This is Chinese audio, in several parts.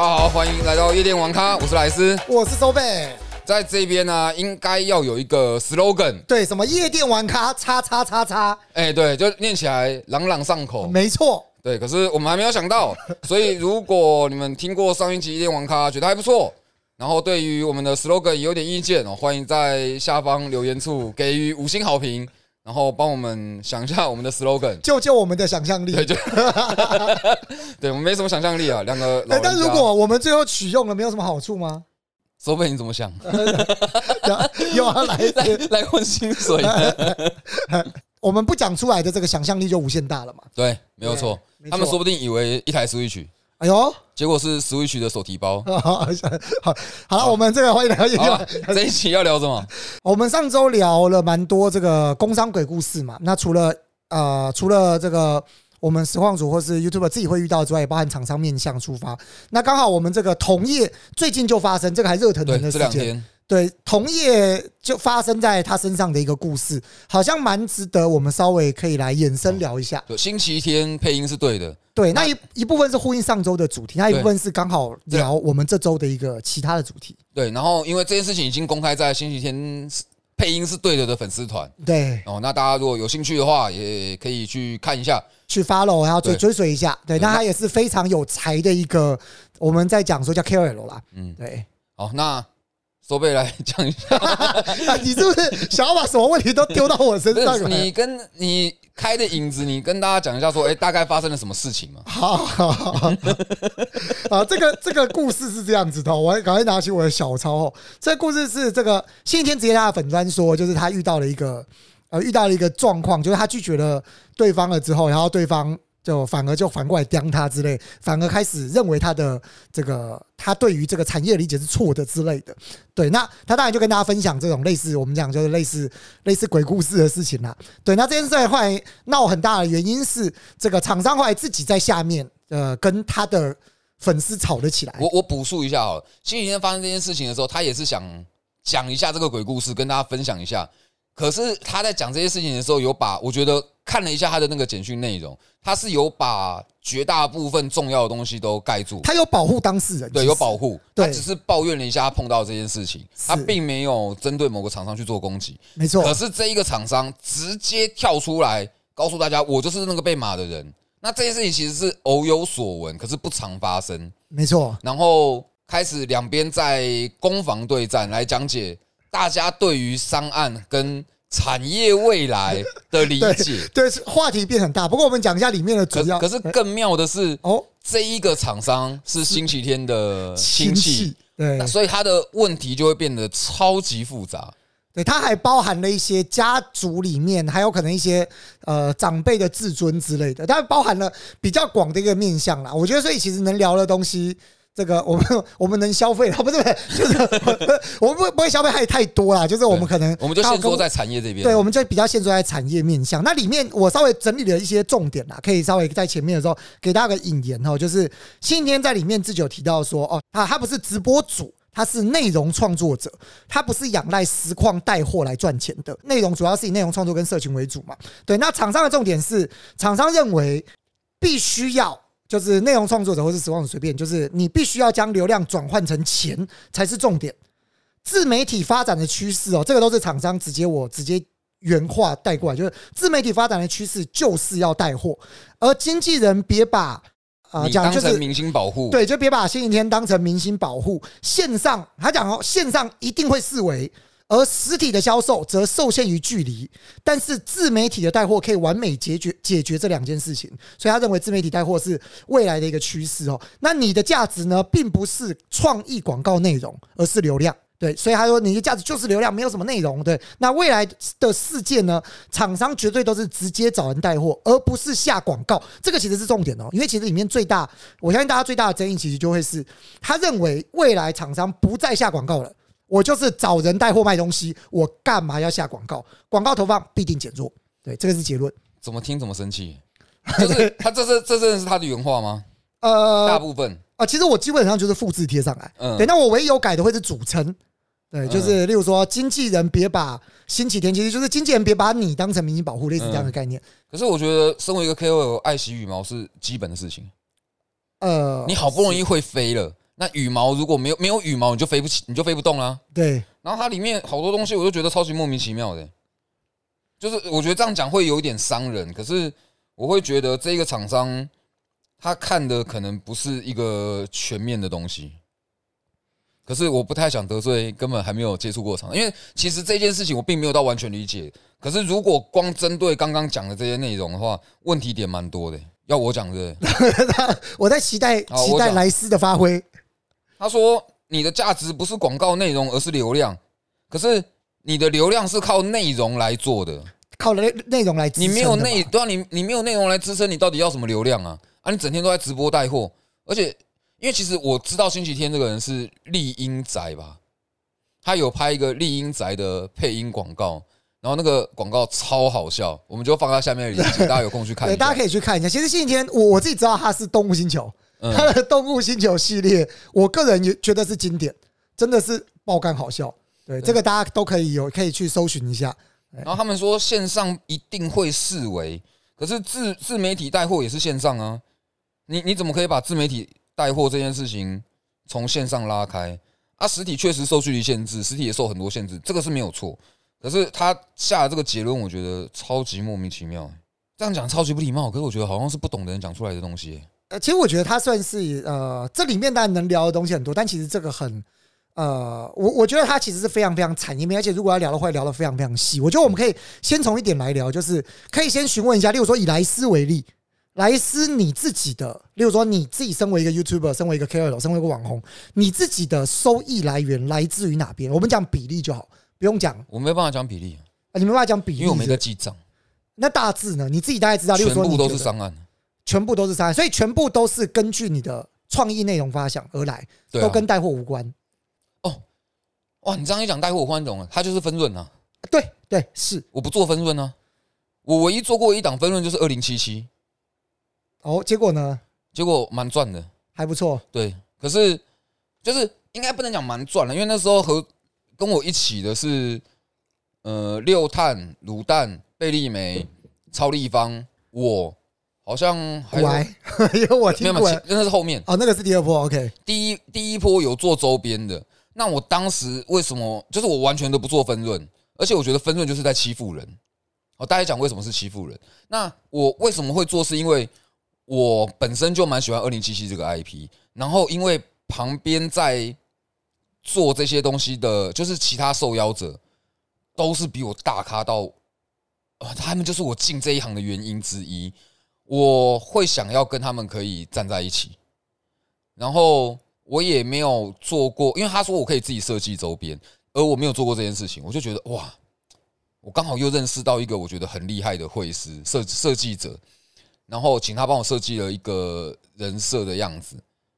大家好，欢迎来到夜店玩咖，我是莱斯。我是周贝。在这边呢，应该要有一个 slogan，对，什么夜店玩咖，叉叉叉叉，哎，对，就念起来朗朗上口。没错，对，可是我们还没有想到，所以如果你们听过上一集夜店玩咖，觉得还不错，然后对于我们的 slogan 有点意见哦，欢迎在下方留言处给予五星好评，然后帮我们想一下我们的 slogan，救救我们的想象力。对，就 对我们没什么想象力啊，两个老人家。但如果我们最后取用了，没有什么好处吗？收费你怎么想？又要来来混薪水？我们不讲出来的这个想象力就无限大了嘛？对，没有错。他们说不定以为一台 Switch，哎呦，结果是 Switch 的手提包。好，好了，我们这个欢迎来到这一期要聊什么？我们上周聊了蛮多这个工商鬼故事嘛。那除了呃，除了这个。我们实况组或是 YouTube 自己会遇到之外，也包含厂商面向出发。那刚好我们这个同业最近就发生这个还热腾腾的事件，对同业就发生在他身上的一个故事，好像蛮值得我们稍微可以来延伸聊一下。星期天配音是对的，对，那一一部分是呼应上周的主题，那一部分是刚好聊我们这周的一个其他的主题。对，然后因为这件事情已经公开在星期天。配音是对的的粉丝团，对哦，那大家如果有兴趣的话，也可以去看一下，去 follow，然后追追随一下。对，那他也是非常有才的一个，我们在讲说叫 KOL 啦，嗯，对。好，那。收贝来讲一下，你是不是想要把什么问题都丢到我身上？你跟你开的影子，你跟大家讲一下，说，哎，大概发生了什么事情吗？好，啊，这个这个故事是这样子的，我赶快拿起我的小抄。哦，这个故事是这个星期天直接他的粉砖说，就是他遇到了一个呃遇到了一个状况，就是他拒绝了对方了之后，然后对方。就反而就反过来刁他之类，反而开始认为他的这个他对于这个产业理解是错的之类的。对，那他当然就跟大家分享这种类似我们讲就是类似类似鬼故事的事情啦。对，那这件事后来闹很大的原因是这个厂商后来自己在下面呃跟他的粉丝吵了起来。我我补述一下哦，前几天发生这件事情的时候，他也是想讲一下这个鬼故事，跟大家分享一下。可是他在讲这些事情的时候，有把我觉得看了一下他的那个简讯内容，他是有把绝大部分重要的东西都盖住。他有保护当事人，对，有保护。他只是抱怨了一下他碰到这件事情，他并没有针对某个厂商去做攻击。没错。可是这一个厂商直接跳出来告诉大家，我就是那个被骂的人。那这件事情其实是偶有所闻，可是不常发生。没错。然后开始两边在攻防对战，来讲解。大家对于商案跟产业未来的理解，对话题变很大。不过我们讲一下里面的主要。可是更妙的是，哦，这一个厂商是星期天的亲戚，对，所以他的问题就会变得超级复杂。对，它还包含了一些家族里面还有可能一些呃长辈的自尊之类的，它包含了比较广的一个面向啦。我觉得，所以其实能聊的东西。这个我们 我们能消费，不 是不是，就是 我们不不会消费太太多啦，就是我们可能我们就先说在产业这边，对，我们就比较先说在产业面向。那里面我稍微整理了一些重点啦，可以稍微在前面的时候给大家个引言哦，就是今天在里面自己有提到说哦，他他不是直播主，他是内容创作者，他不是仰赖实况带货来赚钱的，内容主要是以内容创作跟社群为主嘛。对，那厂商的重点是，厂商认为必须要。就是内容创作者或是实况随便，就是你必须要将流量转换成钱才是重点。自媒体发展的趋势哦，这个都是厂商直接我直接原话带过来，就是自媒体发展的趋势就是要带货，而经纪人别把啊讲就是明星保护，对，就别把星期天当成明星保护。线上他讲哦，线上一定会视为。而实体的销售则受限于距离，但是自媒体的带货可以完美解决解决这两件事情，所以他认为自媒体带货是未来的一个趋势哦。那你的价值呢，并不是创意广告内容，而是流量。对，所以他说你的价值就是流量，没有什么内容。对，那未来的世界呢，厂商绝对都是直接找人带货，而不是下广告。这个其实是重点哦，因为其实里面最大，我相信大家最大的争议其实就会是，他认为未来厂商不再下广告了。我就是找人带货卖东西，我干嘛要下广告？广告投放必定减弱。对，这个是结论。怎么听怎么生气？就是 他这是这真的是他的原话吗？呃，大部分啊，其实我基本上就是复制贴上来。嗯，对，那我唯一有改的会是组成。对，就是例如说，经纪人别把星期天，其实就是经纪人别把你当成明星保护，类似这样的概念。可是我觉得，身为一个 KOL，爱惜羽毛是基本的事情。呃，你好不容易会飞了。那羽毛如果没有没有羽毛，你就飞不起，你就飞不动啦。对，然后它里面好多东西，我就觉得超级莫名其妙的。就是我觉得这样讲会有一点伤人，可是我会觉得这个厂商他看的可能不是一个全面的东西。可是我不太想得罪根本还没有接触过厂，因为其实这件事情我并没有到完全理解。可是如果光针对刚刚讲的这些内容的话，问题点蛮多的。要我讲的，我在期待期待莱斯的发挥。他说你的价值不是广告内容，而是流量。可是你的流量是靠内容来做的，靠内内容来支你没有内，对啊，你你没有内容来支撑，你到底要什么流量啊？啊，你整天都在直播带货，而且因为其实我知道星期天这个人是丽英宅吧，他有拍一个丽英宅的配音广告，然后那个广告超好笑，我们就放在下面的链接，大家有空去看一对，下。大家可以去看一下。其实星期天我我自己知道他是动物星球，嗯他的动物星球系列，我个人也觉得是经典，真的是爆肝好笑。对，这个大家都可以有可以去搜寻一下。然后他们说线上一定会视为，可是自自媒体带货也是线上啊，你你怎么可以把自媒体带货这件事情从线上拉开？啊，实体确实受距离限制，实体也受很多限制，这个是没有错。可是他下的这个结论，我觉得超级莫名其妙、这样讲超级不礼貌，可是我觉得好像是不懂的人讲出来的东西、呃，其实我觉得他算是呃，这里面当然能聊的东西很多，但其实这个很呃，我我觉得他其实是非常非常产业面，而且如果要聊的话，聊的非常非常细。我觉得我们可以先从一点来聊，就是可以先询问一下，例如说以莱斯为例，莱斯你自己的，例如说你自己身为一个 YouTuber，身为一个 KOL，身为一个网红，你自己的收益来源来自于哪边？我们讲比例就好，不用讲，我没办法讲比例，啊你没办法讲比例，因为我没在记账，那大致呢？你自己大概知道，例如全部都是商案。全部都是商案，所以全部都是根据你的创意内容发想而来，啊都跟带货无关。哦哇，你这样一讲带货我忽然懂了，它就是分润啊。对对是我不做分润呢、我唯一做过一档分润就是二零七七，哦，结果呢结果蛮赚的。还不错，对，可是就是应该不能讲蛮赚了，因为那时候和跟我一起的是呃六碳、卤蛋、贝利梅、超立方，我好像还有古癌，因为我没有没有，听过其那是后面哦，那个是第二波，OK，第一第一波有做周边的。那我当时为什么就是我完全都不做分润，而且我觉得分润就是在欺负人。哦，大家讲为什么是欺负人？那我为什么会做？是因为我本身就蛮喜欢二零七七这个 IP，然后因为旁边在做这些东西的，就是其他受邀者都是比我大咖到，啊，他们就是我进这一行的原因之一。我会想要跟他们可以站在一起，然后我也没有做过，因为他说我可以自己设计周边，而我没有做过这件事情，我就觉得哇，我刚好又认识到一个我觉得很厉害的绘师设设计者，然后请他帮我设计了一个人设的样子，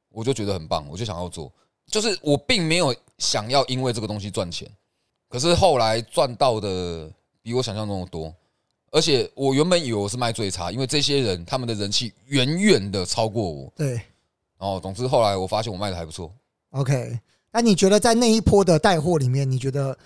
我就觉得很棒，我就想要做。就是我并没有想要因为这个东西赚钱，可是后来赚到的比我想象中的多，而且我原本以为我是卖最差，因为这些人他们的人气远远的超过我。对哦，总之后来我发现我卖的还不错，，OK。那你觉得在那一波的带货里面，你觉得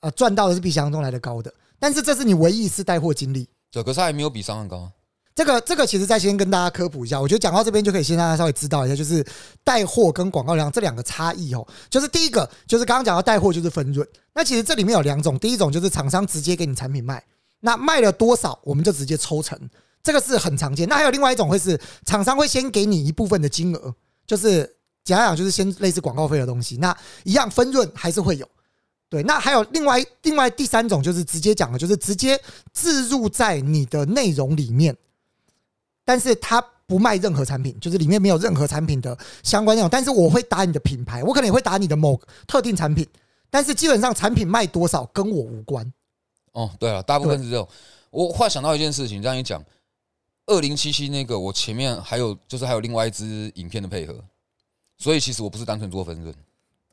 呃赚到的是比想象中来的高的？但是这是你唯一一次带货经历。对，可是还没有比商案高啊。这个这个其实再先跟大家科普一下，我觉得讲到这边就可以先让大家稍微知道一下，就是带货跟广告量这两个差异哦。就是第一个就是刚刚讲到带货就是分润，那其实这里面有两种，第一种就是厂商直接给你产品卖，那卖了多少我们就直接抽成，这个是很常见。那还有另外一种会是厂商会先给你一部分的金额，就是讲讲就是先类似广告费的东西，那一样分润还是会有。对，那还有另外另外第三种就是直接讲的，就是直接置入在你的内容里面，但是它不卖任何产品，就是里面没有任何产品的相关内容，但是我会打你的品牌，我可能也会打你的某特定产品，但是基本上产品卖多少跟我无关。哦，对了，大部分是这种。我忽然想到一件事情，这样一讲，二零七七那个我前面还有就是还有另外一支影片的配合，所以其实我不是单纯做分润。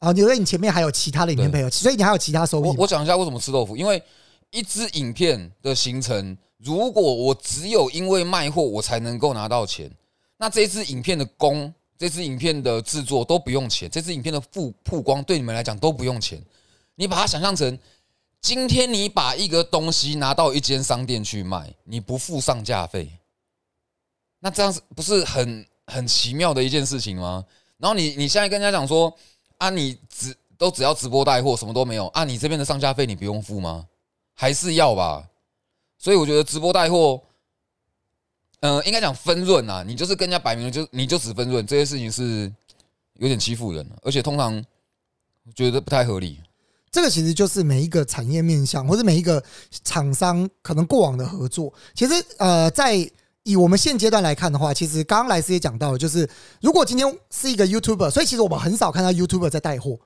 哦，因为你前面还有其他的影片配合，所以你还有其他收益。我我讲一下为什么吃豆腐，因为一支影片的形成，如果我只有因为卖货我才能够拿到钱，那这支影片的工、这支影片的制作都不用钱，这支影片的曝曝光对你们来讲都不用钱。你把它想象成，今天你把一个东西拿到一间商店去卖，你不付上架费，那这样子不是很很奇妙的一件事情吗？然后你你现在跟人家讲说啊，你只都只要直播带货，什么都没有啊，你这边的上架费你不用付吗？还是要吧？所以我觉得直播带货，呃，应该讲分润啊，你就是跟人家摆明了就你就只分润，这些事情是有点欺负人，而且通常觉得不太合理。这个其实就是每一个产业面向或者每一个厂商可能过往的合作。其实呃，在以我们现阶段来看的话，其实刚刚莱斯也讲到了，就是如果今天是一个 YouTuber，所以其实我们很少看到 YouTuber 在带货。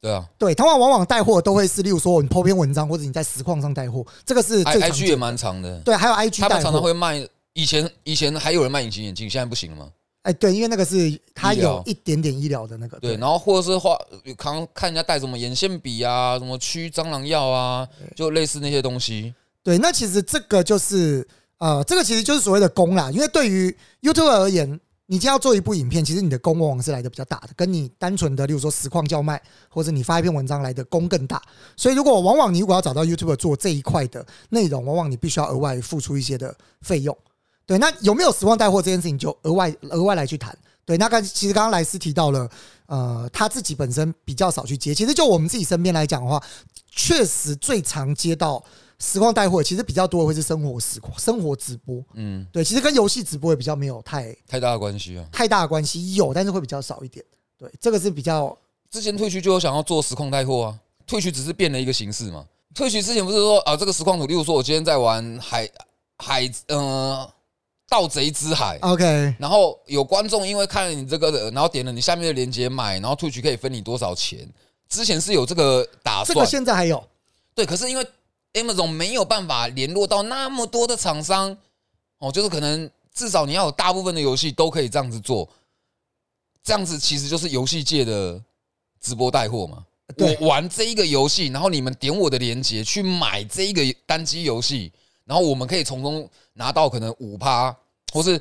对啊，对，他们往往带货都会是，例如说你 po 篇文章，或者你在实况上带货，这个是 I 最 I 常 G。也蛮长的，对，还有 IG 他们常常。会卖。以前以前还有人卖隐形眼镜，现在不行了吗？哎，对，因为那个是它有一点点医疗的那个。对，然后或者是画，看看人家带什么眼线笔啊，什么驱蟑螂药啊，就类似那些东西。对，那其实这个就是呃，这个其实就是所谓的功啦。因为对于 YouTube 而言，你今天要做一部影片，其实你的功往往是来的比较大的，跟你单纯的，例如说实况叫卖，或者你发一篇文章来的功更大。所以，如果往往你如果要找到 YouTube 做这一块的内容，往往你必须要额外付出一些的费用。对，那有没有实况带货这件事情，就额外额外来去谈。对，那刚其实刚刚莱斯提到了，呃，他自己本身比较少去接。其实就我们自己身边来讲的话，确实最常接到实况带货，其实比较多的会是生活实况、生活直播。嗯，对，其实跟游戏直播也比较没有太太大的关系啊。太大的关系，有，但是会比较少一点。对，这个是比较之前退去就有想要做实况带货啊，退去只是变了一个形式嘛。退去之前不是说啊，这个实况图，例如说我今天在玩海海呃盗贼之海，OK。然后有观众因为看了你这个的，然后点了你下面的链接买，然后退区可以分你多少钱。之前是有这个打算，这个现在还有，对，可是因为 Amazon 没有办法联络到那么多的厂商，哦，就是可能至少你要有大部分的游戏都可以这样子做，这样子其实就是游戏界的直播带货嘛。我玩这一个游戏，然后你们点我的链接去买这一个单机游戏，然后我们可以从中拿到可能五趴，或是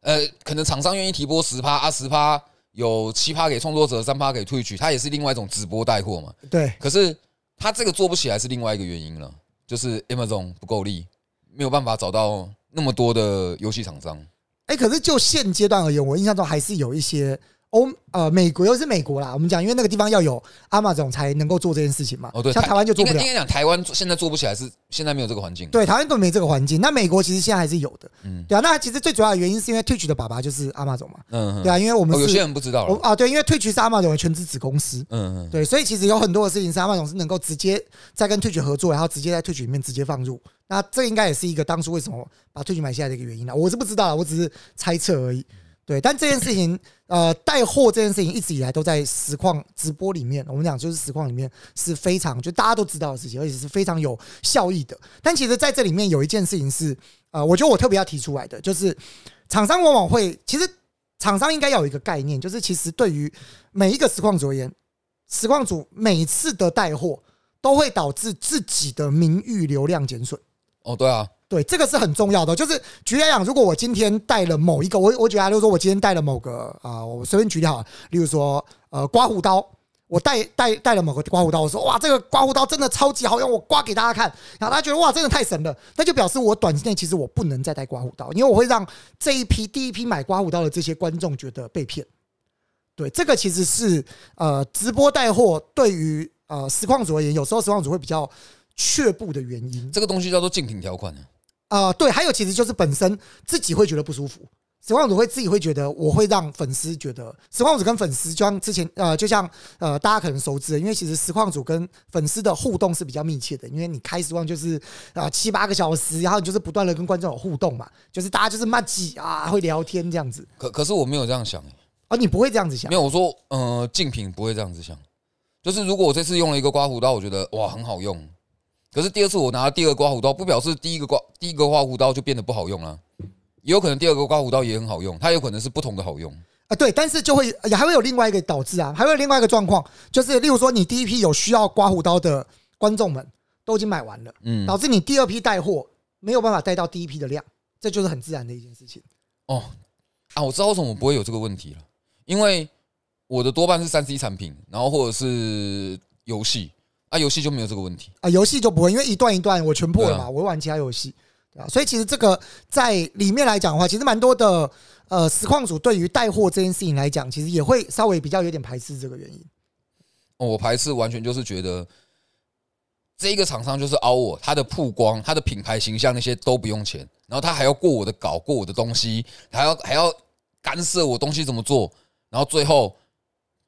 呃，可能厂商愿意提拨十趴啊，十趴有七趴给创作者，三趴给退取，它也是另外一种直播带货嘛。对，可是它这个做不起来是另外一个原因了，就是 Amazon 不够力，没有办法找到那么多的游戏厂商。哎，可是就现阶段而言，我印象中还是有一些欧呃美国又是美国啦，我们讲，因为那个地方要有 Amazon 才能够做这件事情嘛。哦，对，像台湾就做不了应该。讲台湾现在做不起来，是现在没有这个环境。对，台湾都没这个环境。那美国其实现在还是有的，嗯对啊。那其实最主要的原因是因为 Twitch 的爸爸就是 Amazon 嘛，嗯，对啊，因为我们哦，有些，人不知道啊，对，因为 Twitch 是 Amazon 的全资子公司，嗯嗯，对，所以其实有很多的事情是 Amazon 是能够直接在跟 Twitch 合作，然后直接在 Twitch 里面直接放入。那这应该也是一个当初为什么把 Twitch 买下来的一个原因啦。我是不知道啦，我只是猜测而已。对，但这件事情，呃，带货这件事情一直以来都在实况直播里面，我们讲就是实况里面是非常就大家都知道的事情，而且是非常有效益的。但其实在这里面有一件事情是，呃，我觉得我特别要提出来的，就是厂商往往会，其实厂商应该要有一个概念，就是其实对于每一个实况组而言，实况组每次的带货都会导致自己的名誉流量减损。哦，对啊，对，这个是很重要的。就是举例来讲，如果我今天带了某一个，我我举例来说，我今天带了某个啊、我随便举例好了，例如说呃刮胡刀，我带带带了某个刮胡刀，我说哇这个刮胡刀真的超级好用，我刮给大家看，然后大家觉得哇真的太神了，那就表示我短期内其实我不能再带刮胡刀，因为我会让这一批第一批买刮胡刀的这些观众觉得被骗。对，这个其实是呃直播带货对于呃实况组而言，有时候实况组会比较却步的原因。这个东西叫做竞品条款啊。啊，对，还有其实就是本身自己会觉得不舒服，实况组会自己会觉得，我会让粉丝觉得，实况组跟粉丝就像之前呃，就像呃大家可能熟知的，因为其实实况组跟粉丝的互动是比较密切的，因为你开实况就是啊七八个小时，然后你就是不断的跟观众有互动嘛，就是大家就是骂几啊会聊天这样子，可可是我没有这样想、欸，而你不会这样子想？没，有我说，呃，竞品不会这样子想。就是如果我这次用了一个刮胡刀，我觉得哇很好用，可是第二次我拿了第二个刮胡刀，不表示第一个刮第一个刮胡刀就变得不好用了，也有可能第二个刮胡刀也很好用，它有可能是不同的好用。啊，对，但是就会也还会有另外一个导致啊，还会有另外一个状况，就是例如说你第一批有需要刮胡刀的观众们都已经买完了。嗯，导致你第二批带货没有办法带到第一批的量，这就是很自然的一件事情。哦啊，我知道为什么我不会有这个问题了，因为我的多半是三 C 产品，然后或者是游戏啊，游戏就没有这个问题。啊，游戏就不会，因为一段一段我全破了嘛，啊我会玩其他游戏。对啊，所以其实这个在里面来讲的话，其实蛮多的呃实况组对于带货这件事情来讲，其实也会稍微比较有点排斥这个原因。哦我排斥完全就是觉得这一个厂商就是凹我，他的曝光、他的品牌形象那些都不用钱，然后他还要过我的稿、过我的东西，还要还要干涉我东西怎么做，然后最后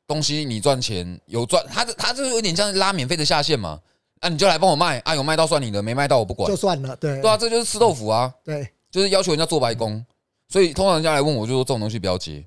东西你赚钱有赚，他这他就是有点像拉免费的下线嘛，啊你就来帮我卖啊，有卖到算你的，没卖到我不管。就，算了，对。对啊，这就是吃豆腐啊，对。就是要求人家做白工，所以通常人家来问我就说这种东西不要接，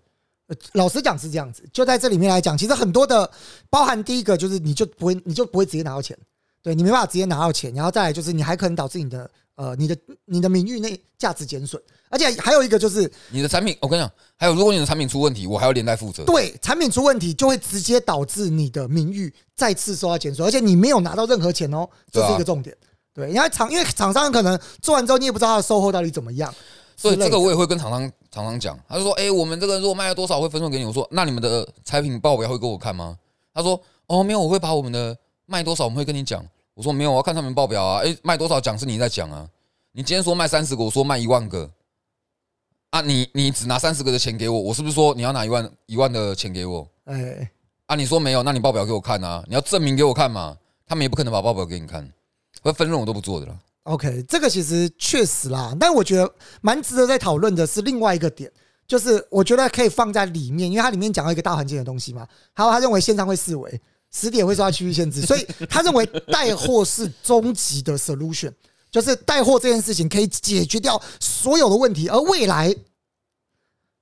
呃老实讲是这样子，就在这里面来讲，其实很多的包含第一个就是你就不会你就不会直接拿到钱，对你没办法直接拿到钱，然后再来就是你还可能导致你的呃你的你的名誉内价值减损，而且还有一个就是你的产品，我跟你讲，还有如果你的产品出问题，我还要连带负责。对产品出问题就会直接导致你的名誉再次受到减损，而且你没有拿到任何钱哦，这是一个重点。对，因为厂因为厂商可能做完之后你也不知道他的售后到底怎么样，所以这个我也会跟厂商厂商讲，他就说：“哎、我们这个如果卖了多少会分送给你。”我说：“那你们的产品报表会给我看吗？”他说：“哦，没有，我会把我们的卖多少我们会跟你讲。”我说：“没有，我要看他们报表啊。哎、卖多少讲是你在讲啊？你今天说卖三十个，我说卖一万个啊，你你只拿三十个的钱给我，我是不是说你要拿一万一万的钱给我哎，啊？你说没有，那你报表给我看啊，你要证明给我看嘛。他们也不可能把报表给你看，会分润我都不做的啦。OK，这个其实确实啦，但我觉得蛮值得在讨论的是另外一个点，就是我觉得可以放在里面，因为它里面讲到一个大环境的东西嘛。还有他认为线上会四维，实体也会受到区域限制，所以他认为带货是终极的 solution，就是带货这件事情可以解决掉所有的问题，而未来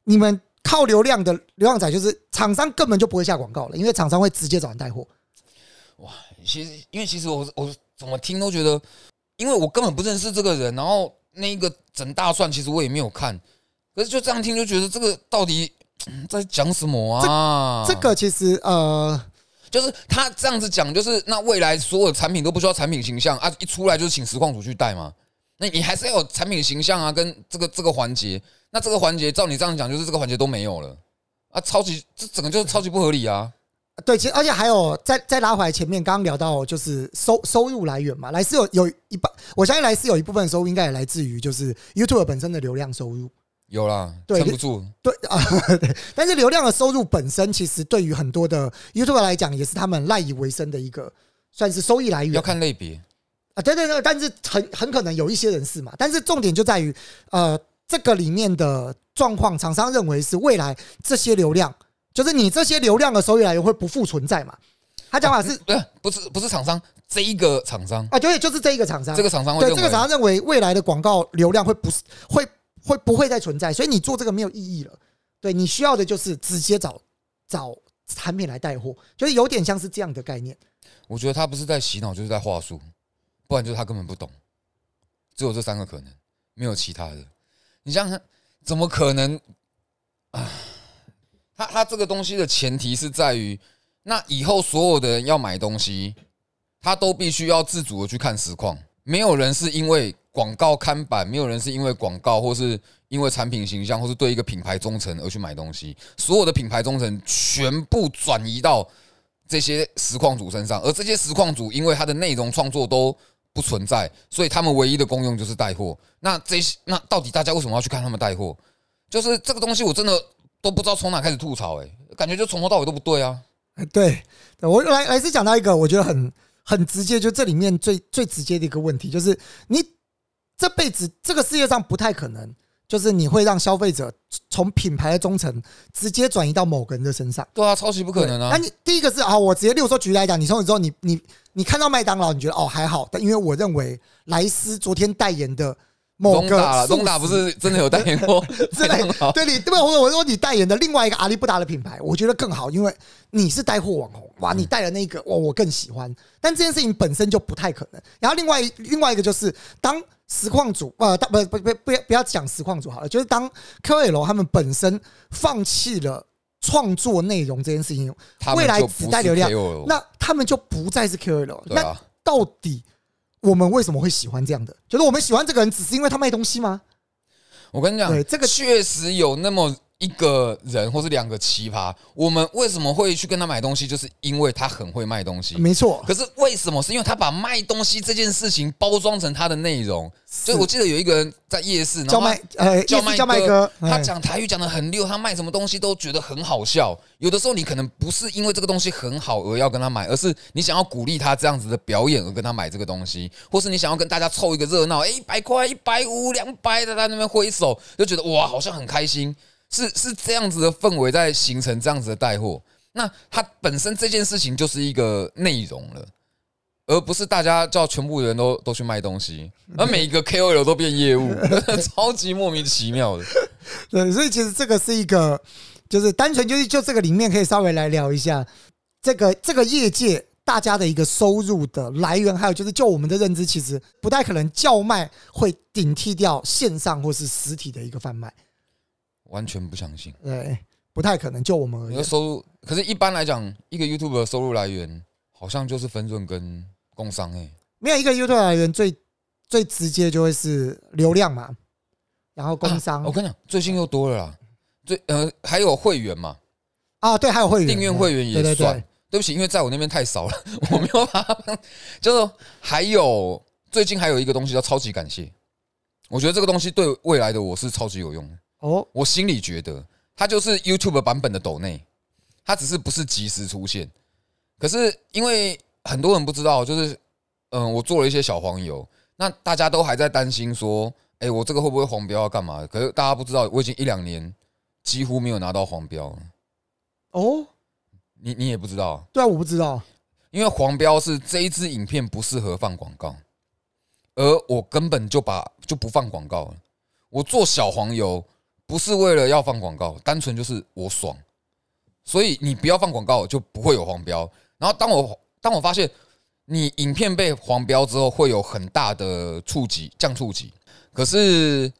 你们靠流量的流量仔，就是厂商根本就不会下广告了，因为厂商会直接找人带货。哇其实，因为其实我我怎么听都觉得，因为我根本不认识这个人，然后那一个整大蒜其实我也没有看，可是就这样听就觉得这个到底嗯在讲什么啊？这个其实呃。就是他这样子讲，就是那未来所有产品都不需要产品形象啊，一出来就是请实况组去带嘛。那你还是要有产品形象啊，跟这个这个环节。那这个环节照你这样讲，就是这个环节都没有了啊，超级这整个就是超级不合理啊。对，其实而且还有再再拉回来前面刚刚聊到就是收收入来源嘛，来是有有一半，我相信来是有一部分收入应该也来自于就是 YouTube 本身的流量收入。有啦，撑不住。对啊，对，但是流量的收入本身其实对于很多的 YouTube 来讲，也是他们赖以为生的一个算是收益来源要看类别，啊。对对对，但是很很可能有一些人是嘛，但是重点就在于呃这个里面的状况，厂商认为是未来这些流量，就是你这些流量的收益来源会不复存在嘛。他讲法是对，不是不是厂商这一个厂商，啊，对，就是这一个厂商，这个厂商会对认为这个厂商认为未来的广告流量会不是会会不会再存在，所以你做这个没有意义了。对你需要的就是直接找找产品来带货，就是有点像是这样的概念。我觉得他不是在洗脑，就是在话术，不然就是他根本不懂。只有这三个可能，没有其他的。你想想，怎么可能啊？他他这个东西的前提是在于，那以后所有的人要买东西，他都必须要自主的去看实况，没有人是因为广告看板，没有人是因为广告或是因为产品形象，或是对一个品牌忠诚而去买东西。所有的品牌忠诚全部转移到这些实况组身上，而这些实况组因为它的内容创作都不存在，所以他们唯一的功用就是带货。那这些那到底大家为什么要去看他们带货？就是这个东西我真的都不知道从哪开始吐槽，哎，感觉就从头到尾都不对啊。对我来来是讲到一个我觉得很很直接，就这里面最最直接的一个问题，就是你这辈子这个世界上不太可能，就是你会让消费者从品牌的忠诚直接转移到某个人的身上。对啊，超级不可能啊那！你第一个是啊，我直接，例如说举例来讲，你从此之后，你你你看到麦当劳，你觉得哦还好，但因为我认为莱斯昨天代言的某个东打了，素食东打不是真的有代言过之类麦当劳，对你对吧？我我说你代言的另外一个阿里不达的品牌，我觉得更好，因为你是带货网红，哇，你带的那个，哇，我更喜欢。但这件事情本身就不太可能。然后另外另外一个就是，当实况组呃，当不不不不要不要讲实况组好了，就是当 KOL 他们本身放弃了创作内容这件事情，未来只带流量那他们就不再是 KOL 了。那到底我们为什么会喜欢这样的？就是我们喜欢这个人，只是因为他卖东西吗？我跟你讲，对这个确实有那么一个人或是两个奇葩，我们为什么会去跟他买东西？就是因为他很会卖东西。没错，可是为什么？是因为他把卖东西这件事情包装成他的内容。所以我记得有一个人在夜市，然叫后他麦呃，叫麦夜市叫卖哥，他哎讲台语讲的很溜，他卖什么东西都觉得很好笑。有的时候你可能不是因为这个东西很好而要跟他买，而是你想要鼓励他这样子的表演而跟他买这个东西，或是你想要跟大家凑一个热闹，哎，一百块、一百五、两百的在那边挥手，就觉得哇，好像很开心。是是这样子的氛围在形成这样子的带货。那它本身这件事情就是一个内容了。而不是大家叫全部人都都去卖东西，而每一个 KOL 都变业务，超级莫名其妙的。对，所以其实这个是一个，就是单纯就是就这个里面可以稍微来聊一下这个这个业界大家的一个收入的来源，还有就是就我们的认知，其实不太可能叫卖会顶替掉线上或是实体的一个贩卖，完全不相信。对，不太可能。就我们而言你的，收入，可是一般来讲，一个 YouTube 的收入来源好像就是分润跟工商哎、没有一个 YouTube 来源最最直接就会是流量嘛，然后工商啊我跟你讲，最近又多了啦。最呃还有会员嘛，啊，对，还有会员订阅会员也对对算。对，对不起，因为在我那边太少了，我没有把它。就是还有最近还有一个东西叫超级感谢，我觉得这个东西对未来的我是超级有用的。哦，我心里觉得它就是 YouTube 版本的抖内，它只是不是及时出现。可是因为很多人不知道，就是嗯，我做了一些小黄油，那大家都还在担心说，哎，我这个会不会黄标要干嘛？可是大家不知道，我已经一两年几乎没有拿到黄标了。哦，你你也不知道啊，对啊，我不知道，因为黄标是这一支影片不适合放广告，而我根本就把就不放广告了。我做小黄油不是为了要放广告，单纯就是我爽。所以你不要放广告，就不会有黄标。然后当我 当我发现你影片被黄标之后，会有很大的触及降触及。可是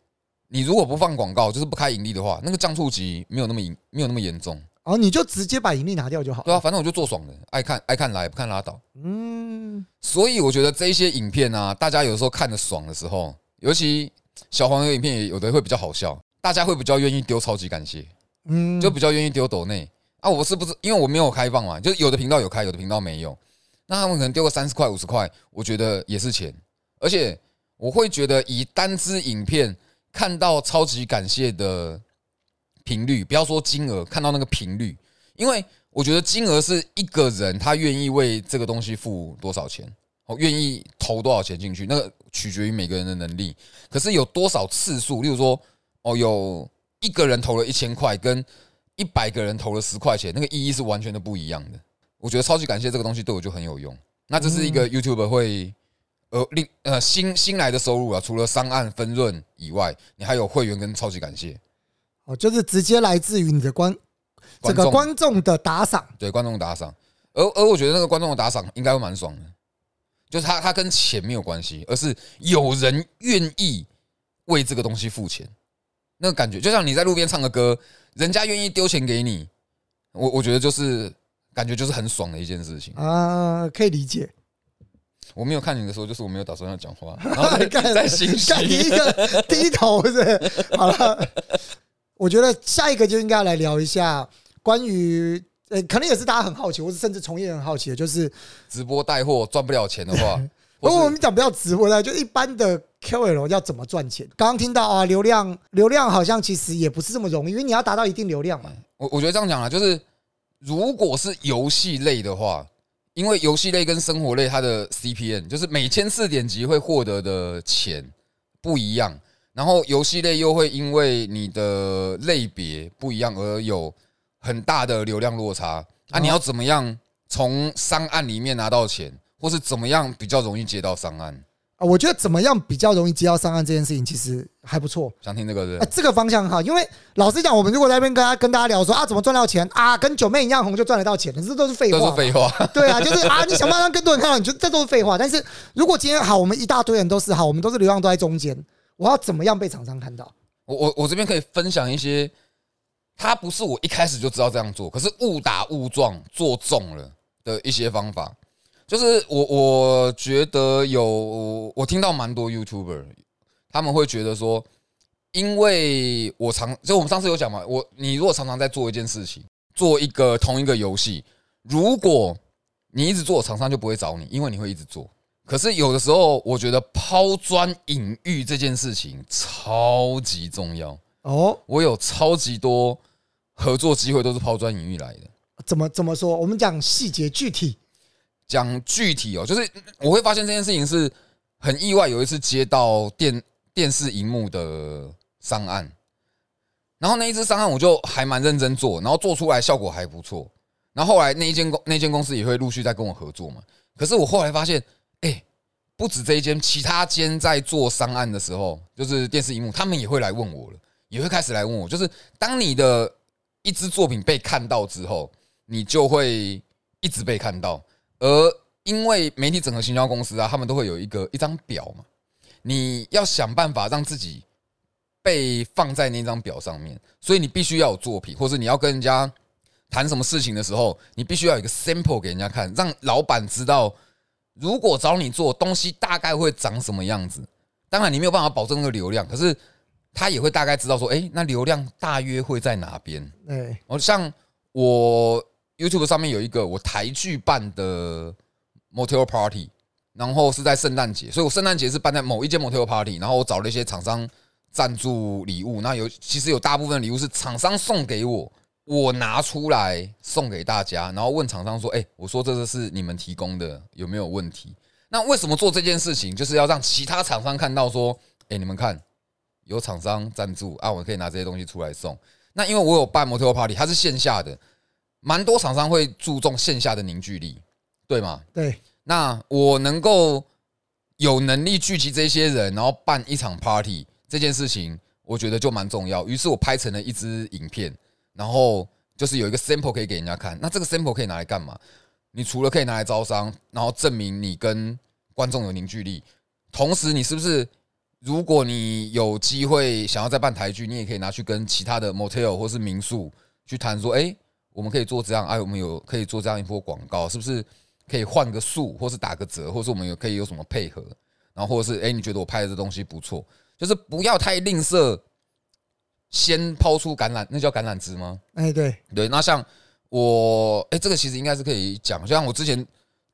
你如果不放广告，就是不开盈利的话，那个降触及没有那么严没有那么严重。哦，你就直接把盈利拿掉就好。对啊，反正我就做爽的，爱看爱看来，不看拉倒。嗯，所以我觉得这一些影片啊，大家有时候看的爽的时候，尤其小黄油影片，也有的会比较好笑，大家会比较愿意丢超级感谢，嗯，就比较愿意丢抖内啊。我是不是因为我没有开放嘛？就是有的频道有开，有的频道没有，那他们可能丢个三十块、五十块，我觉得也是钱。而且我会觉得以单支影片看到超级感谢的频率，不要说金额，看到那个频率，因为我觉得金额是一个人他愿意为这个东西付多少钱，哦，愿意投多少钱进去，那个取决于每个人的能力。可是有多少次数，例如说，哦，有一个人投了一千块，跟一百个人投了十块钱，那个意义是完全的不一样的。我觉得超级感谢这个东西对我就很有用。那这是一个 YouTube 会呃另呃新新来的收入啊，除了商案分润以外，你还有会员跟超级感谢哦，就是直接来自于你的观这个观众的打赏。对观众打赏，而而我觉得那个观众的打赏应该会蛮爽的，就是他他跟钱没有关系，而是有人愿意为这个东西付钱，那个感觉就像你在路边唱个歌，人家愿意丢钱给你，我我觉得就是感觉就是很爽的一件事情。啊，可以理解。我没有看你的时候，就是我没有打算要讲话，然后在干在心虚第一虚。个低头是是 好了。我觉得下一个就应该来聊一下关于呃，可能也是大家很好奇，或是甚至从业人很好奇的，就是直播带货赚不了钱的话，不过我们讲不要直播的，就一般的 KOL 要怎么赚钱？刚刚听到啊，流量流量好像其实也不是这么容易，因为你要达到一定流量嘛。我我觉得这样讲啊，就是如果是游戏类的话，因为游戏类跟生活类它的 CPN 就是每千次点击会获得的钱不一样，然后游戏类又会因为你的类别不一样而有很大的流量落差啊！你要怎么样从商案里面拿到钱，或是怎么样比较容易接到上岸？啊，我觉得怎么样比较容易接到上岸这件事情，其实还不错。想听这个是不哎，是？这个方向哈，因为老实讲，我们如果在那边跟他跟大家聊说啊，怎么赚到钱啊，跟九妹一样红就赚得到钱，这都是废话嘛。都是废话。对啊，就是啊，你想办法让更多人看到，你就这都是废话。但是如果今天好，我们一大堆人都是好，我们都是流量都在中间，我要怎么样被厂商看到？我我我这边可以分享一些，他不是我一开始就知道这样做，可是误打误撞做中了的一些方法。就是我我觉得有，我听到蛮多 YouTuber，他们会觉得说，因为我常就我们上次有讲嘛，我你如果常常在做一件事情，做一个同一个游戏，如果你一直做，厂商就不会找你，因为你会一直做。可是有的时候，我觉得抛砖引玉这件事情超级重要。哦，我有超级多合作机会都是抛砖引玉来的。怎么怎么说？我们讲细节具体。讲具体哦，就是我会发现这件事情是很意外。有一次接到电电视荧幕的商案，然后那一支商案我就还蛮认真做，然后做出来效果还不错。然后后来那一间公那间公司也会陆续在跟我合作嘛。可是我后来发现，哎，不止这一间，其他间在做商案的时候，就是电视荧幕，他们也会来问我了，也会开始来问我。就是当你的一支作品被看到之后，你就会一直被看到。而因为媒体整合行销公司啊，他们都会有一个一张表嘛，你要想办法让自己被放在那张表上面，所以你必须要有作品，或是你要跟人家。谈什么事情的时候，你必须要有一个 sample 给人家看，让老板知道，如果找你做东西，大概会长什么样子。当然，你没有办法保证那个流量，可是他也会大概知道说，哎，那流量大约会在哪边？对，哦，像我 YouTube 上面有一个我台剧办的 Motel Party，然后是在圣诞节，所以我圣诞节是办在某一间 Motel Party，然后我找了一些厂商赞助礼物，那有其实有大部分礼物是厂商送给我。我拿出来送给大家，然后问厂商说：“哎，我说这个是你们提供的，有没有问题？那为什么做这件事情？就是要让其他厂商看到说：哎，你们看，有厂商赞助啊，我可以拿这些东西出来送。那因为我有办 Motel party，它是线下的，蛮多厂商会注重线下的凝聚力，对吗？对。那我能够有能力聚集这些人，然后办一场 party，这件事情我觉得就蛮重要。于是我拍成了一支影片。然后就是有一个 sample 可以给人家看，那这个 sample 可以拿来干嘛？你除了可以拿来招商，然后证明你跟观众有凝聚力，同时你是不是，如果你有机会想要再办台剧，你也可以拿去跟其他的 motel 或是民宿去谈说，哎，我们可以做这样，哎，我们有可以做这样一波广告，是不是可以换个数，或是打个折，或是我们有可以有什么配合？然后或者是哎，你觉得我拍的这东西不错，就是不要太吝啬。先抛出橄榄，那叫橄榄枝吗？哎，对对，那像我，哎，这个其实应该是可以讲，像我之前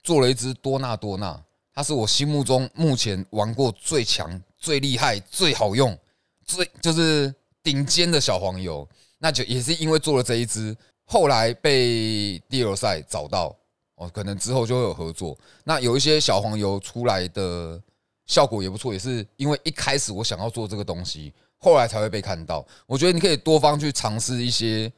做了一支多纳多纳，它是我心目中目前玩过最强、最厉害、最好用、最就是顶尖的小黄油。那就也是因为做了这一只，后来被第二赛找到，哦，可能之后就会有合作。那有一些小黄油出来的效果也不错，也是因为一开始我想要做这个东西。后来才会被看到。我觉得你可以多方去尝试一些，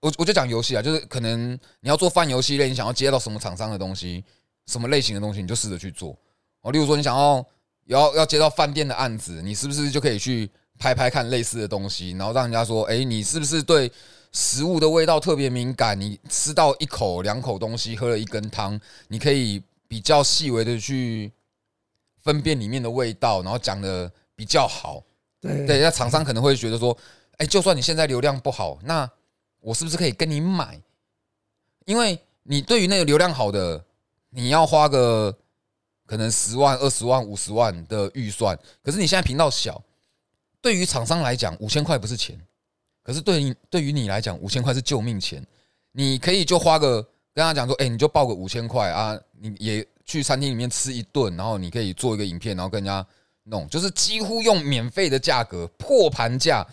我我就讲游戏啊，就是可能你要做泛游戏类，你想要接到什么厂商的东西，什么类型的东西，你就试着去做。哦，例如说你想要要要接到饭店的案子，你是不是就可以去拍拍看类似的东西，然后让人家说，哎，你是不是对食物的味道特别敏感？你吃到一口两口东西，喝了一根汤，你可以比较细微的去分辨里面的味道，然后讲的比较好。对，那厂商可能会觉得说，哎，就算你现在流量不好，那我是不是可以跟你买？因为你对于那个流量好的，你要花个可能十万、二十万、五十万的预算，可是你现在频道小，对于厂商来讲，五千块不是钱，可是对你对于你来讲，五千块是救命钱。你可以就花个跟他讲说，哎，你就报个五千块啊，你也去餐厅里面吃一顿，然后你可以做一个影片，然后跟人家。弄就是几乎用免费的价格破盘价，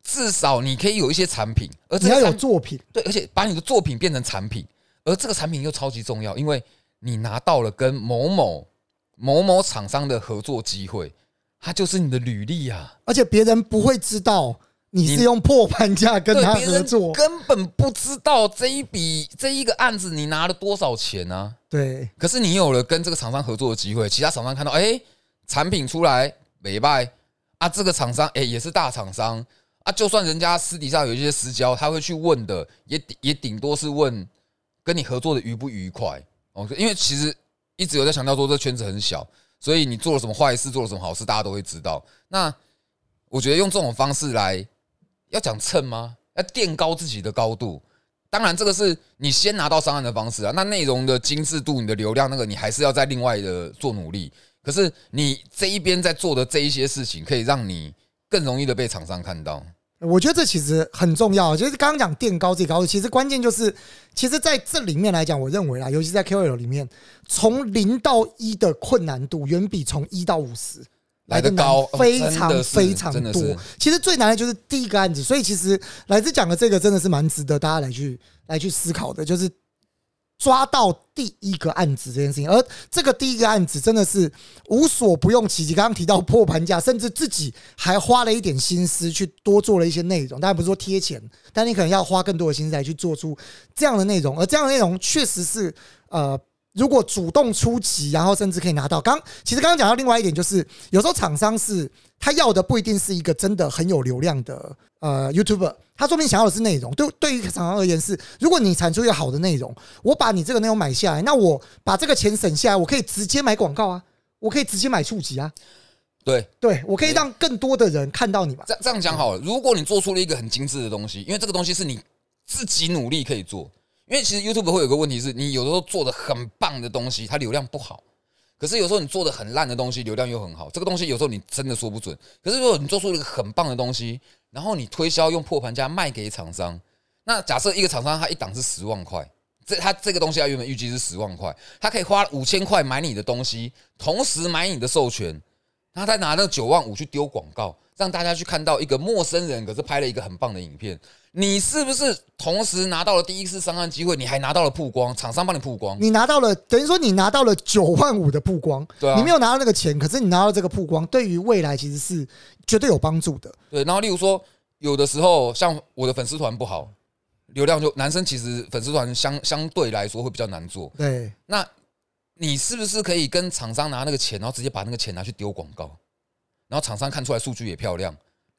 至少你可以有一些产品，而你要有作品，对，而且把你的作品变成产品，而这个产品又超级重要，因为你拿到了跟某某某某厂商的合作机会，它就是你的履历啊，而且别人不会知道你是用破盘价跟他合作，根本不知道这一笔这一个案子你拿了多少钱呢？对，可是你有了跟这个厂商合作的机会，其他厂商看到，哎。产品出来没败啊？这个厂商哎也是大厂商啊，就算人家私底下有一些私交，他会去问的，也也顶多是问跟你合作的愉不愉快哦。因为其实一直有在强调说这圈子很小，所以你做了什么坏事，做了什么好事，大家都会知道。那我觉得用这种方式来要讲蹭吗？要垫高自己的高度？当然，这个是你先拿到商案的方式啊。那内容的精致度、你的流量，那个你还是要在另外的做努力。可是你这一边在做的这一些事情，可以让你更容易的被厂商看到。我觉得这其实很重要，就是刚刚讲垫高这高度，其实关键就是，其实在这里面来讲，我认为啊，尤其在 KOL 里面，从零到一的困难度远比从一到五十来的高哦非常非常多。其实最难的就是第一个案子，所以其实来自讲的这个真的是蛮值得大家来去来去思考的，就是抓到第一个案子这件事情，而这个第一个案子真的是无所不用其极。刚刚提到破盘价，甚至自己还花了一点心思去多做了一些内容，当然不是说贴钱，但你可能要花更多的心思来去做出这样的内容，而这样的内容确实是呃。如果主动出击，然后甚至可以拿到。刚其实刚刚讲到另外一点，就是有时候厂商是他要的不一定是一个真的很有流量的呃 YouTuber，他说不定想要的是内容。对对于厂商而言是，如果你产出一个好的内容，我把你这个内容买下来，那我把这个钱省下来，我可以直接买广告啊，我可以直接买触及啊，对，对我可以让更多的人看到你嘛。这这样讲好了，如果你做出了一个很精致的东西，因为这个东西是你自己努力可以做，因为其实 YouTube 会有个问题是，你有的时候做的很棒的东西，它流量不好，可是有时候你做的很烂的东西，流量又很好，这个东西有时候你真的说不准。可是如果你做出了一个很棒的东西，然后你推销用破盘价卖给厂商，那假设一个厂商他一档是十万块。这他这个东西他原本预计是十万块，他可以花五千块买你的东西，同时买你的授权，他再拿那九万五去丢广告，让大家去看到一个陌生人，可是拍了一个很棒的影片。你是不是同时拿到了第一次上岸机会？你还拿到了曝光，厂商帮你曝光。你拿到了，等于说你拿到了九万五的曝光，对啊你没有拿到那个钱，可是你拿到这个曝光，对于未来其实是绝对有帮助的。对，然后例如说，有的时候像我的粉丝团不好，流量就男生其实粉丝团相相对来说会比较难做。对，那你是不是可以跟厂商拿那个钱，然后直接把那个钱拿去丢广告，然后厂商看出来数据也漂亮，